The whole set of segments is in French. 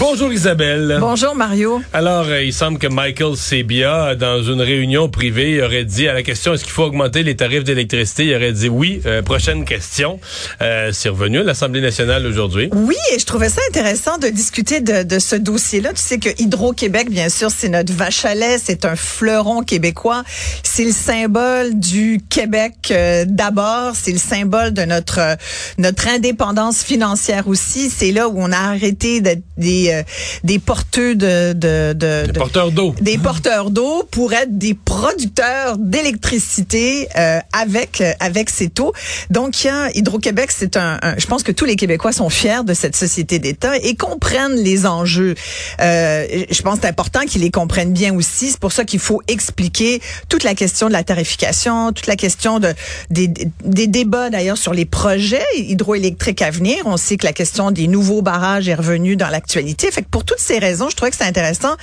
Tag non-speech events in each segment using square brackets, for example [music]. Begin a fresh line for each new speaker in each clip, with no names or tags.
Bonjour Isabelle.
Bonjour, Mario.
Alors, euh, il semble que Michael Sebia, dans une réunion privée, aurait dit à la question est-ce qu'il faut augmenter les tarifs d'électricité, il aurait dit oui. Euh, prochaine question. Euh, c'est revenu à l'Assemblée nationale aujourd'hui.
Oui, et je trouvais ça intéressant de discuter de, de ce dossier-là. Tu sais que Hydro-Québec, bien sûr, c'est notre vache à lait, c'est un fleuron québécois. C'est le symbole du Québec euh, d'abord, c'est le symbole de notre euh, notre indépendance financière aussi. C'est là où on a arrêté d'être des euh, des porteurs de, de, de,
Les
de-
porteurs d'eau.
des porteurs d'eau pour être des producteurs d'électricité euh, avec euh, avec ces taux. Donc il y a Hydro-Québec, c'est un, un- je pense que tous les Québécois sont fiers de cette société d'État et comprennent les enjeux. Euh, je pense que c'est important qu'ils les comprennent bien aussi. C'est pour ça qu'il faut expliquer toute la question de la tarification, toute la question de des, des débats d'ailleurs sur les projets hydroélectriques à venir. On sait que la question des nouveaux barrages est revenue dans l'actualité. Fait que pour toutes ces raisons, je trouvais que c'est intéressant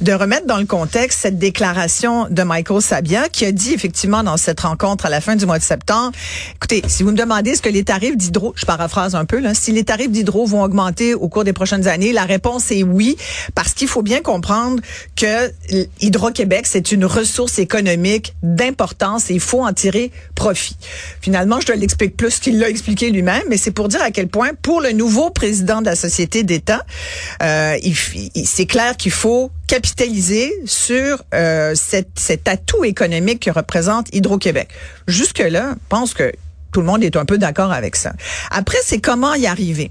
de remettre dans le contexte cette déclaration de Michael Sabia qui a dit effectivement dans cette rencontre à la fin du mois de septembre, écoutez, si vous me demandez est-ce que les tarifs d'hydro, je paraphrase un peu là, si les tarifs d'hydro vont augmenter au cours des prochaines années, la réponse est oui parce qu'il faut bien comprendre que Hydro-Québec c'est une ressource économique d'importance et il faut en tirer profit. Finalement, je te l'explique plus qu'il l'a expliqué lui-même, mais c'est pour dire à quel point pour le nouveau président de la société d'État, euh, c'est clair qu'il faut capitaliser sur euh, cet atout économique que représente Hydro-Québec. Jusque-là, je pense que tout le monde est un peu d'accord avec ça. Après, c'est comment y arriver?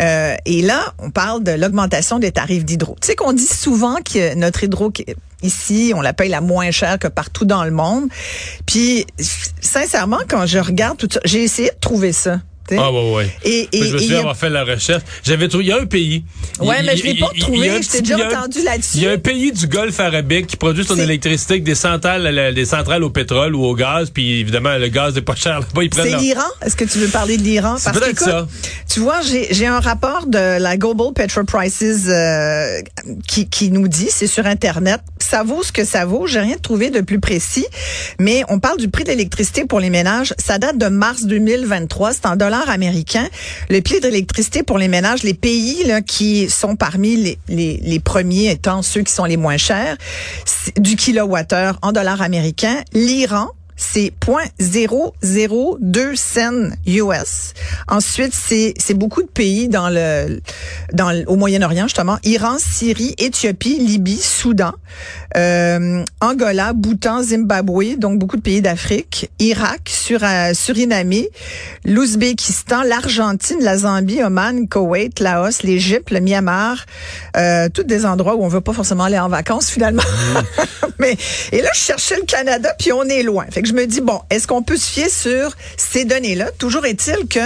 Euh, et là, on parle de l'augmentation des tarifs d'hydro. Tu sais qu'on dit souvent que notre hydro ici, on la paye la moins chère que partout dans le monde. Puis, sincèrement, quand je regarde tout ça, j'ai essayé de trouver ça.
Ah ouais ouais.
Et, et,
Moi, je me souviens
a-
avoir fait la recherche. J'avais trouvé. Il y a un pays.
Ouais,
Il-
mais je l'ai
il-
pas trouvé. Je t'ai déjà entendu là-dessus.
Il y a un pays du Golfe arabique qui produit son électricité avec des centrales, des centrales au pétrole ou au gaz. Puis évidemment, le gaz n'est pas cher là-bas. Ils prennent
C'est l'Iran? Est-ce que tu veux parler de l'Iran?
C'est peut-être
qu'écoute,
ça.
Tu vois, j'ai j'ai un rapport de la Global Petrol Prices euh, qui, qui nous dit, c'est sur Internet, ça vaut ce que ça vaut. J'ai rien trouvé de plus précis, mais on parle du prix de l'électricité pour les ménages. Ça date de mars 2023. C'est en dollars américains. Le prix de l'électricité pour les ménages, les pays qui sont parmi les, premiers étant ceux qui sont les moins chers, du kilowattheure en dollars américains. L'Iran, c'est 0.002 cents US. Ensuite, c'est c'est beaucoup de pays dans le dans le- au Moyen-Orient justement, Iran, Syrie, Éthiopie, Libye, Soudan, euh, Angola, Bhoutan, Zimbabwe, donc beaucoup de pays d'Afrique, Irak, sur Suriname, l'Ouzbékistan, l'Argentine, la Zambie, Oman, Koweït, Laos, l'Égypte, le Myanmar, euh, tous des endroits où on veut pas forcément aller en vacances finalement. [laughs] Mais et là je cherchais le Canada puis on est loin. Fait que je me dis bon, est-ce qu'on peut se fier sur ces données-là? Toujours est-il que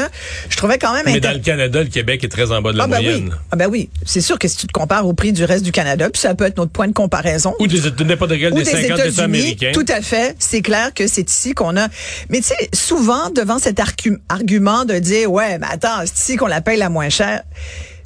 je trouvais quand même
Mais dans le Canada, le Québec est très en bas de la
ah ben
moyenne.
oui. Ah ben oui, c'est sûr que si tu te compares au prix du reste du Canada, puis ça peut être notre point de comparaison.
Ou des n'importe quel des
des
50 États américains.
tout à fait. C'est clair que c'est ici qu'on a. Mais tu sais, souvent devant cet argu- argument de dire ouais, mais attends, c'est ici qu'on la paye la moins chère.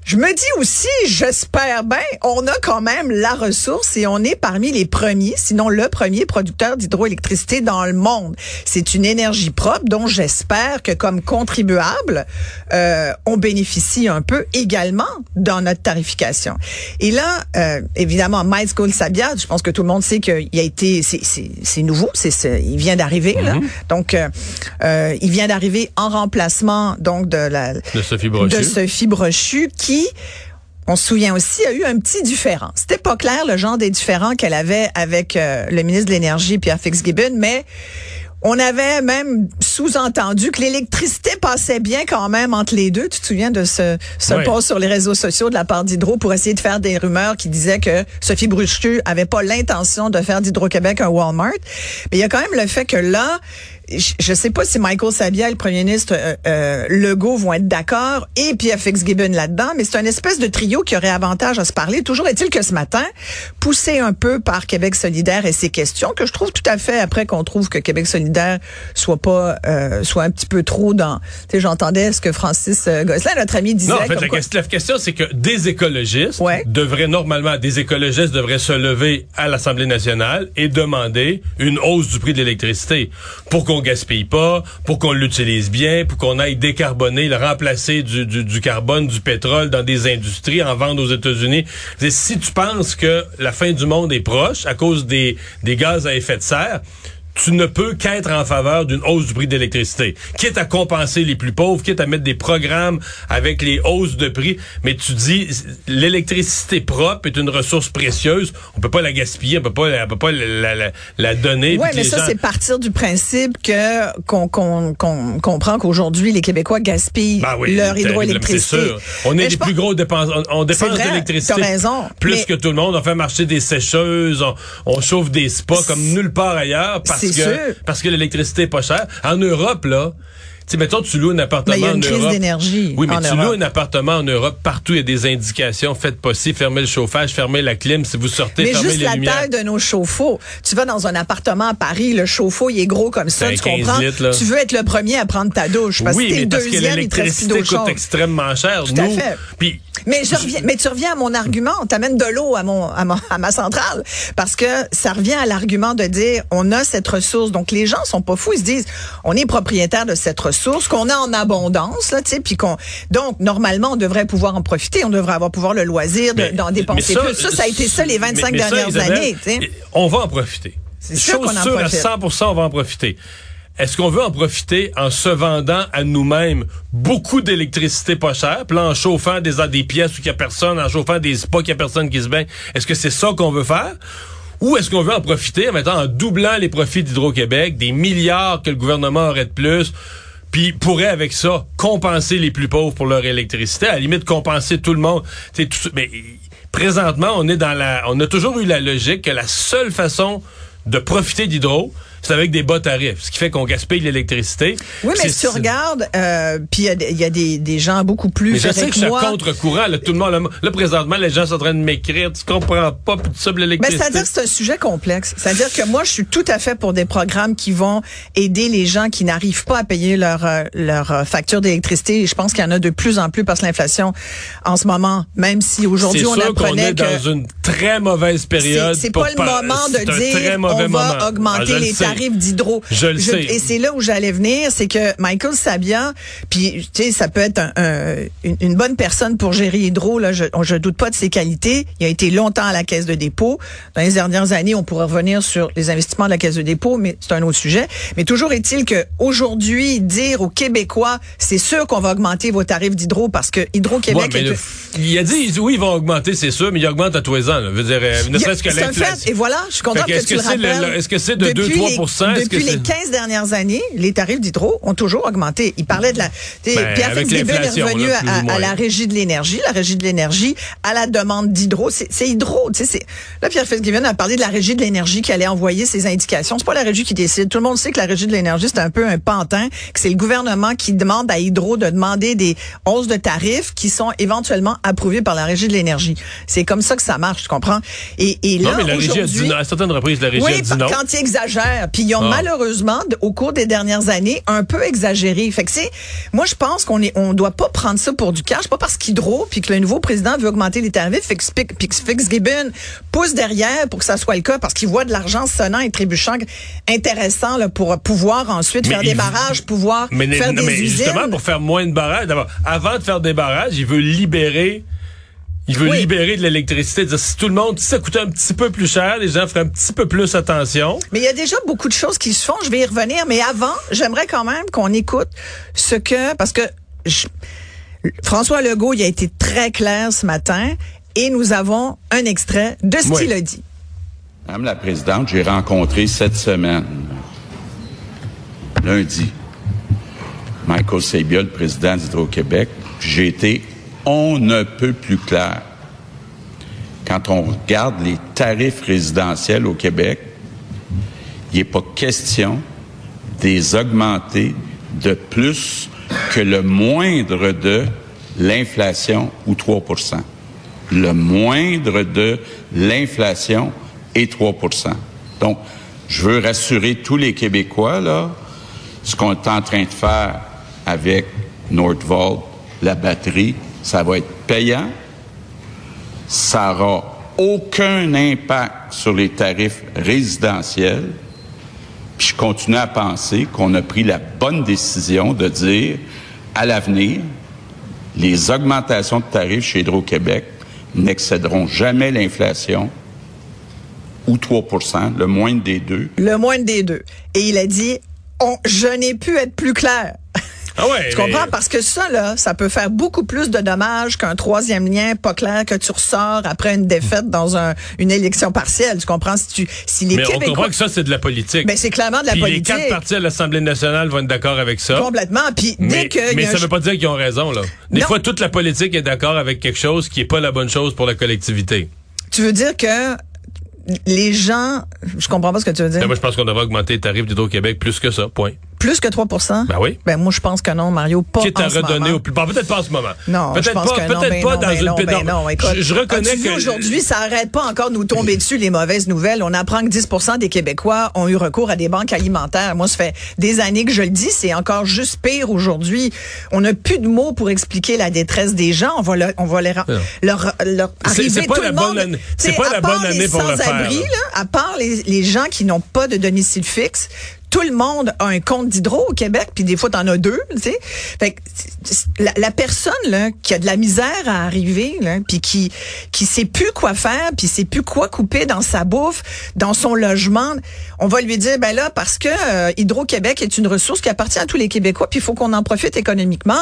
Je me dis aussi, j'espère bien, on a quand même la ressource et on est parmi les premiers, sinon le premier producteur d'hydroélectricité dans le monde. C'est une énergie propre dont j'espère que comme contribuable, euh, on bénéficie un peu également dans notre tarification. Et là, euh, évidemment, Michael Sabia, je pense que tout le monde sait qu'il a été, c'est- nouveau, c'est il vient d'arriver là. Donc, euh, euh, il vient d'arriver en remplacement donc de la
De Sophie Brochu.
de Sophie Brochu qui on se souvient aussi, a eu un petit différent. C'était pas clair le genre des différends qu'elle avait avec euh, le ministre de l'Énergie, Pierre Fitzgibbon, mais on avait même sous-entendu que l'électricité passait bien quand même entre les deux. Tu te souviens de ce, ce
Oui.
post sur les réseaux sociaux de la part d'Hydro pour essayer de faire des rumeurs qui disaient que Sophie Brochu avait pas l'intention de faire d'Hydro-Québec un Walmart? Mais il y a quand même le fait que là, je ne sais pas si Michael Sabia et le premier ministre euh, euh, Legault vont être d'accord et Pierre Fitzgibbon là-dedans, mais c'est un espèce de trio qui aurait avantage à se parler. Toujours est-il que ce matin, poussé un peu par Québec solidaire et ses questions, que je trouve tout à fait après qu'on trouve que Québec solidaire soit pas euh, soit un petit peu trop dans. Tu sais, j'entendais ce que Francis euh, Gosselin, notre ami, disait.
Non, en fait, la, question, la, question, c'est que des écologistes devraient normalement, des écologistes devraient se lever à l'Assemblée nationale et demander une hausse du prix de l'électricité pour qu'on gaspille pas, pour qu'on l'utilise bien, pour qu'on aille décarboner, le remplacer du, du, du, carbone, du pétrole dans des industries, en vendre aux États-Unis. Si tu penses que la fin du monde est proche à cause des, des gaz à effet de serre, tu ne peux qu'être en faveur d'une hausse du prix d'électricité. Quitte à compenser les plus pauvres, quitte à mettre des programmes avec les hausses de prix, mais tu dis l'électricité propre est une ressource précieuse, on peut pas la gaspiller, on peut pas, on peut pas la, la, la donner.
Oui, mais ça c'est partir du principe que qu'on qu'on qu'on comprend qu'aujourd'hui les Québécois gaspillent
ben oui,
leur hydroélectricité.
Sûr. On est les plus gros dépenses, on, on dépense d'électricité plus que tout le monde. On fait marcher des sécheuses, on, on chauffe des spas comme nulle part ailleurs. Parce parce que l'électricité est pas chère. En Europe, là, sais, mettons, tu loues un appartement
il y a
une
crise
Europe.
d'énergie.
Oui, mais tu
Europe.
loues un appartement en Europe, partout il y a des indications, faites pas ci, fermez le chauffage, fermez la clim, si vous sortez,
mais
fermez
juste
les
la
lumières.
taille de nos chauffe-eau. Tu vas dans un appartement à Paris, le chauffe-eau, il est gros comme ça,
Ben,
tu
15
comprends?
litres,
tu veux être le premier à prendre ta douche. Parce
oui,
que t'es
mais
le
parce que
deuxième, plus
l'électricité coûte
chaude.
extrêmement cher.
Tout à
Nous,
fait.
puis
Mais je reviens, mais tu reviens à mon argument. T'amènes de l'eau à mon, à mon, à ma centrale. Parce que ça revient à l'argument de dire, on a cette ressource. Donc, les gens sont pas fous. Ils se disent, on est propriétaire de cette ressource qu'on a en abondance, là, tu sais, puis qu'on, donc, normalement, on devrait pouvoir en profiter. On devrait avoir pouvoir le loisir de- d'en dépenser plus. Ça, ça a été ça les 25
mais- mais ça,
dernières
Isabelle,
années, tu sais.
On va en profiter.
C'est sûr qu'on en
sûre, à 100 on va en profiter. Est-ce qu'on veut en profiter en se vendant à nous-mêmes beaucoup d'électricité pas chère, puis là, en chauffant des, des pièces où il n'y a personne, en chauffant des spas où il n'y a personne qui se baigne? Est-ce que c'est ça qu'on veut faire? Ou est-ce qu'on veut en profiter en mettant, en doublant les profits d'Hydro-Québec, des milliards que le gouvernement aurait de plus, puis pourrait avec ça compenser les plus pauvres pour leur électricité, à la limite compenser tout le monde. Mais présentement, on est dans la, on a toujours eu la logique que la seule façon de profiter d'hydro, c'est avec des bas tarifs, ce qui fait qu'on gaspille l'électricité.
Oui, mais si tu regardes, euh, puis il y a des- il y, a des, des gens beaucoup plus
mais je sais que
moi.
contre-courant. Là, tout le monde, là, présentement, les gens sont en train de m'écrire. Tu comprends pas, puis tout ça, puis
Mais
l'électricité.
c'est-à-dire que c'est un sujet complexe. C'est-à-dire que moi, je suis tout à fait pour des programmes qui vont aider les gens qui n'arrivent pas à payer leur euh, leur euh, facture d'électricité. Et je pense qu'il y en a de plus en plus parce que l'inflation, en ce moment, même si aujourd'hui on
sûr qu'on
apprenait
est
que
dans une très mauvaise période.
c'est pas le moment de dire on va
moment. Ah,
augmenter les
sais.
Tarifs d'hydro.
Je le sais.
Et c'est là où j'allais venir, c'est que Michael Sabia, puis tu sais, ça peut être un- un- une, une bonne personne pour gérer hydro. Là, je, je doute pas de ses qualités. Il a été longtemps à la caisse de dépôt. Dans les dernières années, on pourrait revenir sur les investissements de la caisse de dépôt, mais c'est un autre sujet. Mais toujours est-il que aujourd'hui, dire aux Québécois, c'est sûr qu'on va augmenter vos tarifs d'hydro parce que Hydro-Québec
mais
est
le- il a dit, oui, ils vont augmenter, c'est sûr, mais ils augmentent à tous les ans. là. Je veux dire, euh, ne serait-ce que l'inflation.
fait. Et voilà, je suis contente
Fait
que,
est-ce
tu
que
le rappelles.
le- est-ce que c'est de
Depuis
2-3
les-
Est-ce que
Depuis les
c'est-
15 dernières années, les tarifs d'hydro ont toujours augmenté. Il parlait de la...
Ben,
Pierre Fitzgibbon est revenu
là,
à, la régie de l'énergie, la régie de l'énergie, à la demande d'hydro. C'est hydro. tu sais, c'est- Là, Pierre Fitzgibbon a parlé de la régie de l'énergie qui allait envoyer ses indications. C'est pas la régie qui décide. Tout le monde sait que la régie de l'énergie, c'est un peu un pantin, que c'est le gouvernement qui demande à Hydro de demander des hausses de tarifs qui sont éventuellement approuvées par la régie de l'énergie. C'est comme ça que ça marche, tu comprends? Et, et là,
Non, mais la régie a dit
aujourd'hui-
non. À certaines reprises, la régie
oui,
a dit non.
quand ils exagèrent. Puis ils ont
Ah.
malheureusement, au cours des dernières années, un peu exagéré. Fait que c'est, moi je pense qu'on est, on doit pas prendre ça pour du cash, pas parce qu'Hydro puis que le nouveau président veut augmenter les tarifs, fait que Spic- puis que Fitzgibbon pousse derrière pour que ça soit le cas, parce qu'il voit de l'argent sonnant et trébuchant intéressant là, pour pouvoir ensuite
Mais
faire
il-
des barrages, pouvoir
Mais,
faire
non,
des
mais
usines.
justement, pour faire moins de barrages, d'abord, avant de faire des barrages, il veut libérer. Il veut
Oui.
libérer de l'électricité. Si tout le monde, si ça coûtait un petit peu plus cher, les gens feraient un petit peu plus attention.
Mais il y a déjà beaucoup de choses qui se font. Je vais y revenir. Mais avant, j'aimerais quand même qu'on écoute ce que, parce que je- François Legault, il a été très clair ce matin et nous avons un extrait de ce
Oui.
qu'il a dit.
Madame la Présidente, j'ai rencontré cette semaine, lundi, Michael Sabia, le président d'Hydro-Québec. J'ai été on ne peut plus clair. Quand on regarde les tarifs résidentiels au Québec, il n'est pas question des augmenter de plus que le moindre de l'inflation ou 3% Le moindre de l'inflation est 3% Donc, je veux rassurer tous les Québécois, là, ce qu'on est en train de faire avec Nordvolt, la batterie, ça va être payant. Ça n'aura aucun impact sur les tarifs résidentiels. Puis je continue à penser qu'on a pris la bonne décision de dire, à l'avenir, les augmentations de tarifs chez Hydro-Québec n'excéderont jamais l'inflation ou 3% le moindre des deux.
Le moindre des deux. Et il a dit, je n'ai pu être plus clair.
Ah ouais,
tu comprends? Parce que ça, là, ça peut faire beaucoup plus de dommages qu'un troisième lien pas clair que tu ressors après une défaite dans un, une élection partielle. Tu comprends? Si, tu, si les
mais
Québécois...
on comprend que ça, c'est de la politique.
Mais c'est clairement de la
Puis
politique.
les quatre partis à l'Assemblée nationale vont être d'accord avec ça.
Complètement. Puis dès
Mais,
que...
mais ça
un-
veut pas dire qu'ils ont raison, là. Des
Non.
fois, toute la politique est d'accord avec quelque chose qui est pas la bonne chose pour la collectivité.
Tu veux dire que les gens... Je comprends pas ce que tu veux dire.
Ben, moi, je pense qu'on devrait augmenter les tarifs d'Hydro-Québec plus que ça, point.
Plus que 3
Ben oui.
Ben moi, je pense que non, Mario. Pas
Quitte à redonner au plus... Bon, peut-être pas en ce moment.
Non,
peut-être
je pense
pas,
que non,
peut-être
ben
pas
non,
dans
ben
une...
non, ben non, écoute,
je, je reconnais que...
aujourd'hui, ça arrête pas encore de nous tomber dessus les mauvaises nouvelles. On apprend que 10% des Québécois ont eu recours à des banques alimentaires. Moi, ça fait des années que je le dis, c'est encore juste pire aujourd'hui. On n'a plus de mots pour expliquer la détresse des gens. On va, le- on va les
Non.
leur, leur
C'est-
arriver
c'est pas
tout
la
le
bonne
monde.
c'est pas la bonne année pour le faire,
à part les gens qui n'ont pas de domicile fixe, tout le monde a un compte d'hydro au Québec, puis des fois, t'en as deux, tu sais. Fait que la, la personne là, qui a de la misère à arriver, là, puis qui qui sait plus quoi faire, puis sait plus quoi couper dans sa bouffe, dans son logement, on va lui dire, ben là, parce que euh, Hydro-Québec est une ressource qui appartient à tous les Québécois, puis il faut qu'on en profite économiquement,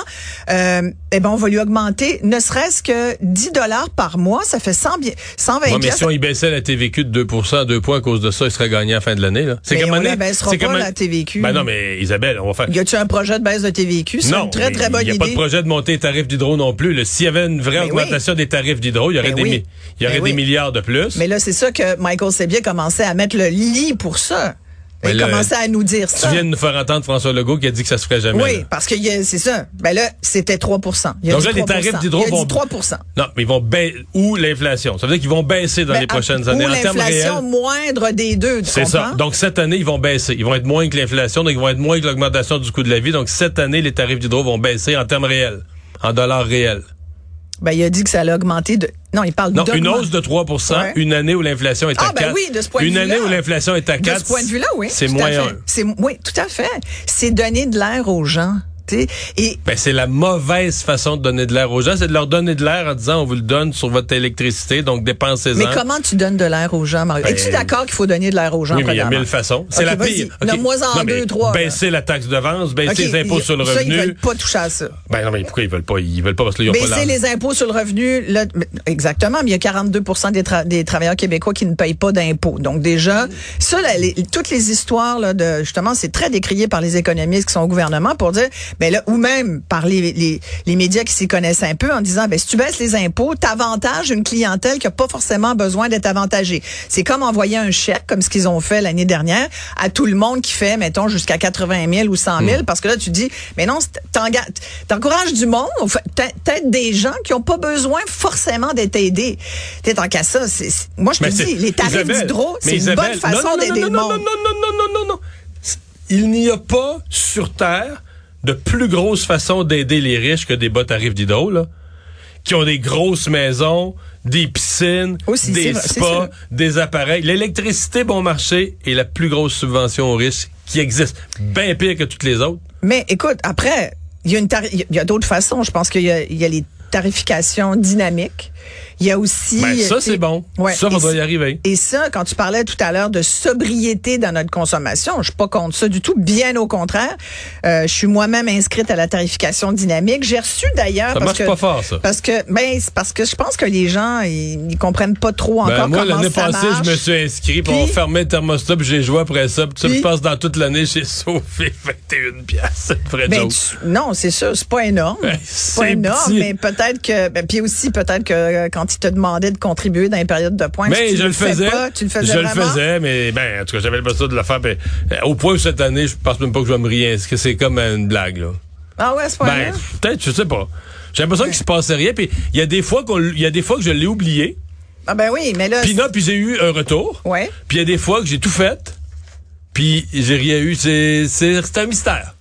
euh, eh ben on va lui augmenter, ne serait-ce que 10 dollars par mois, ça fait 100, bi- 120
Ouais, mais si on y baissait la TVQ de 2% à 2 points à cause de ça, il serait gagnant à la fin de l'année. là. C'est comme
on
année-
la baissera
c'est
pas,
comme un-
la TVQ.
Ben non, mais Isabelle, on va faire...
Y a-tu un projet de baisse de TVQ? C'est
Non,
une très, très bonne
il n'y a
idée.
pas de projet de monter les tarifs d'hydro non plus. S'il y avait une vraie
oui.
augmentation des tarifs d'hydro, il y aurait, des,
oui.
mi- il y aurait des
oui.
milliards de plus.
Mais là, c'est ça que Michael Sébier commençait à mettre le lit pour ça. Il commençait à nous dire
tu
ça.
viens de nous faire entendre François Legault qui a dit que ça se ferait jamais.
Oui,
là.
parce que c'est ça. Ben là, c'était 3 Il a
Donc
dit
là, les
3
tarifs d'hydro vont-
3%
Non, mais ils vont baisser. Ou l'inflation. Ça veut dire qu'ils vont baisser dans
Ben,
les prochaines
à-
années.
Ou l'inflation moindre des deux, tu
C'est ça. Donc cette année, ils vont baisser. Ils vont être moins que l'inflation, donc ils vont être moins que l'augmentation du coût de la vie. Donc cette année, les tarifs d'hydro vont baisser en termes réels, en dollars réels.
Ben, il a dit que ça allait augmenter de... Non, il parle
Non, une hausse de 3
Ouais.
une année où l'inflation est à
Ah,
4.
ben oui, de ce point de
Une année où l'inflation est à 4.
De ce point de vue-là, oui.
C'est
tout à
moins
fait.
1.
C'est, oui, tout à fait. C'est donner de l'air aux gens. Et
Ben, c'est la mauvaise façon de donner de l'air aux gens, c'est de leur donner de l'air en disant on vous le donne sur votre électricité, donc dépensez-en.
Mais comment tu donnes de l'air aux gens, Mario?
Ben,
Es-tu d'accord qu'il faut donner de l'air aux gens?
Oui, mais il y a mille façons. C'est la pire. Ok.
Nomme-moi en
Non,
deux, trois. là.
Baisser la taxe de vente, baisser les impôts sur le
Ça, ils
revenu.
veulent pas toucher à ça.
Ben non, mais pourquoi ils veulent pas? Ils veulent pas parce qu'ils ont
Baisser les impôts sur le revenu, là, exactement, mais il y a 42 des, tra- des travailleurs québécois qui ne payent pas d'impôts. Donc déjà, ça, là, les- toutes les histoires là, de justement, c'est très décrié par les économistes qui sont au gouvernement pour dire, ben là, ou même par les, les, les médias qui s'y connaissent un peu en disant, ben si tu baisses les impôts, t'avantages une clientèle qui a pas forcément besoin d'être avantagée. C'est comme envoyer un chèque, comme ce qu'ils ont fait l'année dernière, à tout le monde qui fait, mettons, jusqu'à 80 000 ou 100 000, parce que là, tu dis, mais non, t'encourages du monde, t'aides des gens qui ont pas besoin forcément d'être aidés. T'es tant qu'à ça, c'est- moi, je te
Mais
dis, les tarifs d'hydro, c'est une bonne façon
non, non,
d'aider
non,
le
non,
monde.
Non, non, non, non, non, non, non. Il n'y a pas sur Terre de plus grosse façon d'aider les riches que des bas tarifs d'hydro, là, qui ont des grosses maisons, des piscines,
Aussi, c'est
des spas, des appareils. L'électricité bon marché est la plus grosse subvention aux riches qui existe. Bien pire que toutes les autres.
Mais écoute, après, il y a une tari- il y a d'autres façons. Je pense qu'il y y a les tarifications dynamiques. Il y a aussi.
Ben, ça,
sais,
c'est bon.
ouais,
Ça,
et
faudra y arriver.
Et ça, quand tu parlais tout à l'heure de sobriété dans notre consommation, je suis pas contre ça du tout. Bien au contraire. Euh, je suis moi-même inscrite à la tarification dynamique. J'ai reçu d'ailleurs.
Ça
parce
marche
que,
pas fort, ça.
Parce que, ben, c'est parce que je pense que les gens, ils, ils comprennent pas trop
Ben,
encore
moi,
comment
l'année
ça
passée,
marche.
je me suis inscrit, puis on fermait le thermostat, puis j'ai joué après ça. Puis
Puis-
je pense dans toute l'année, j'ai sauvé [laughs] 21 piastres. C'est
Ben, tu- non, c'est sûr, c'est pas énorme.
Ben,
c'est pas énorme,
petit.
mais peut-être que, ben, puis aussi peut-être que euh, quand il te demandait de contribuer dans une période de pointe.
Mais je le, faisais.
tu le faisais
Je
vraiment?
le faisais, mais ben, en tout cas, j'avais l'impression de le faire. ben, euh, au point où cette année, je pense même pas que je vais me que c'est comme une blague, là?
Ah ouais, à ce point-là?
Ben, peut-être, je sais pas. J'ai l'impression qu'il se passait rien. Puis il y a des fois qu'on, il y a des fois que je l'ai oublié.
ah ben oui, mais là...
Puis non, puis j'ai eu un retour.
Ouais.
Puis il y a des fois que j'ai tout fait. Puis j'ai rien eu. C'est, c'est, c'est un mystère.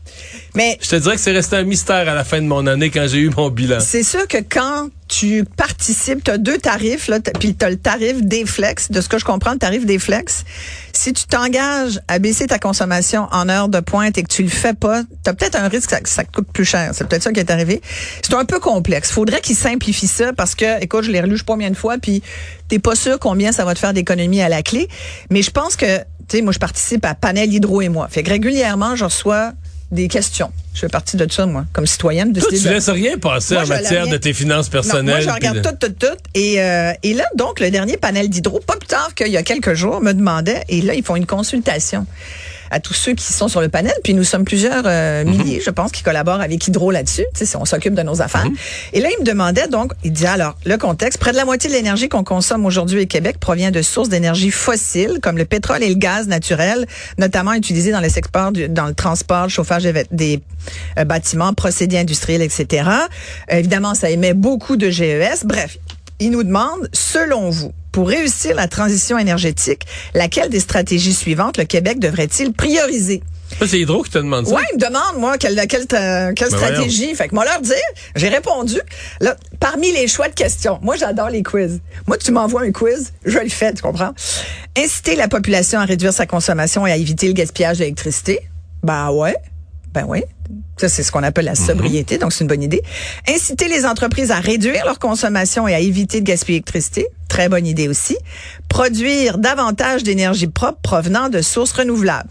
Mais
Je te dirais que c'est resté un mystère à la fin de mon année quand j'ai eu mon bilan.
c'est sûr que quand tu participes, tu as deux tarifs, là, puis tu as le tarif des flex, de ce que je comprends, le tarif des flex. Si tu t'engages à baisser ta consommation en heure de pointe et que tu le fais pas, tu as peut-être un risque que ça, que ça te coûte plus cher. C'est peut-être ça qui est arrivé. C'est un peu complexe. Faudrait qu'ils simplifient ça parce que, écoute, je l'ai relu je sais pas combien de fois, puis t'es pas sûr combien ça va te faire d'économies à la clé. Mais je pense que, tu sais, moi, je participe à Panel Hydro et moi. Fait que régulièrement, je reçois des questions. Je fais partie de ça, moi, comme citoyenne.
Toi,
décider
tu
de-
laisses rien passer
Moi,
en matière
rien.
de tes finances
non,
personnelles.
moi, je regarde
de-
tout, tout, tout. Et, euh, et là, donc, le dernier panel d'hydro, pas plus tard qu'il y a quelques jours, me demandait, et là, ils font une consultation à tous ceux qui sont sur le panel. Puis nous sommes plusieurs euh, milliers, je pense, qui collaborent avec Hydro là-dessus. Tu sais, on s'occupe de nos affaires. Et là, il me demandait donc, il dit alors, le contexte, près de la moitié de l'énergie qu'on consomme aujourd'hui au Québec provient de sources d'énergie fossiles, comme le pétrole et le gaz naturel, notamment utilisés dans les secteurs, du- dans le transport, le chauffage des euh, bâtiments, procédés industriels, etc. Euh, évidemment, ça émet beaucoup de GES. Bref, il nous demande, selon vous, pour réussir la transition énergétique, laquelle des stratégies suivantes le Québec devrait-il prioriser?
C'est Hydro qui te demande ça.
Ouais, il me demande, moi, quelle, quelle, quelle
Ben
stratégie. Fait que moi, leur dire, j'ai répondu. Là, parmi les choix de questions, moi, j'adore les quiz. Moi, tu m'envoies un quiz, je le fais, tu comprends? Inciter la population à réduire sa consommation et à éviter le gaspillage d'électricité. Ben ouais. Ben oui. Ça, c'est ce qu'on appelle la sobriété, donc c'est une bonne idée. Inciter les entreprises à réduire leur consommation et à éviter de gaspiller l'électricité. Très bonne idée aussi. Produire davantage d'énergie propre provenant de sources renouvelables.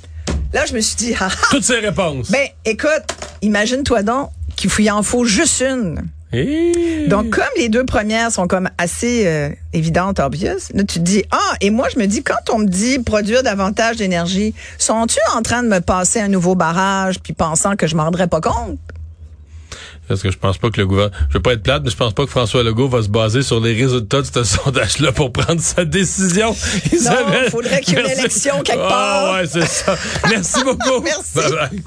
Là, je me suis dit, [laughs] ah, ah,
Toutes ces réponses.
ben, écoute, imagine-toi donc qu'il en faut juste une. Donc, comme les deux premières sont comme assez euh, évidentes, obvious, là, tu te dis, ah, et moi, je me dis, quand on me dit produire davantage d'énergie, sont-tu en train de me passer un nouveau barrage puis pensant que je m'en rendrais pas compte?
Parce que je pense pas que le gouvernement, je veux pas être plate, mais je pense pas que François Legault va se baser sur les résultats de ce [laughs] sondage-là pour prendre sa décision. Isabelle,
faudrait qu'il y ait une élection quelque
Ah,
part.
ouais, c'est ça. Merci beaucoup. [laughs]
Merci.
Bye bye.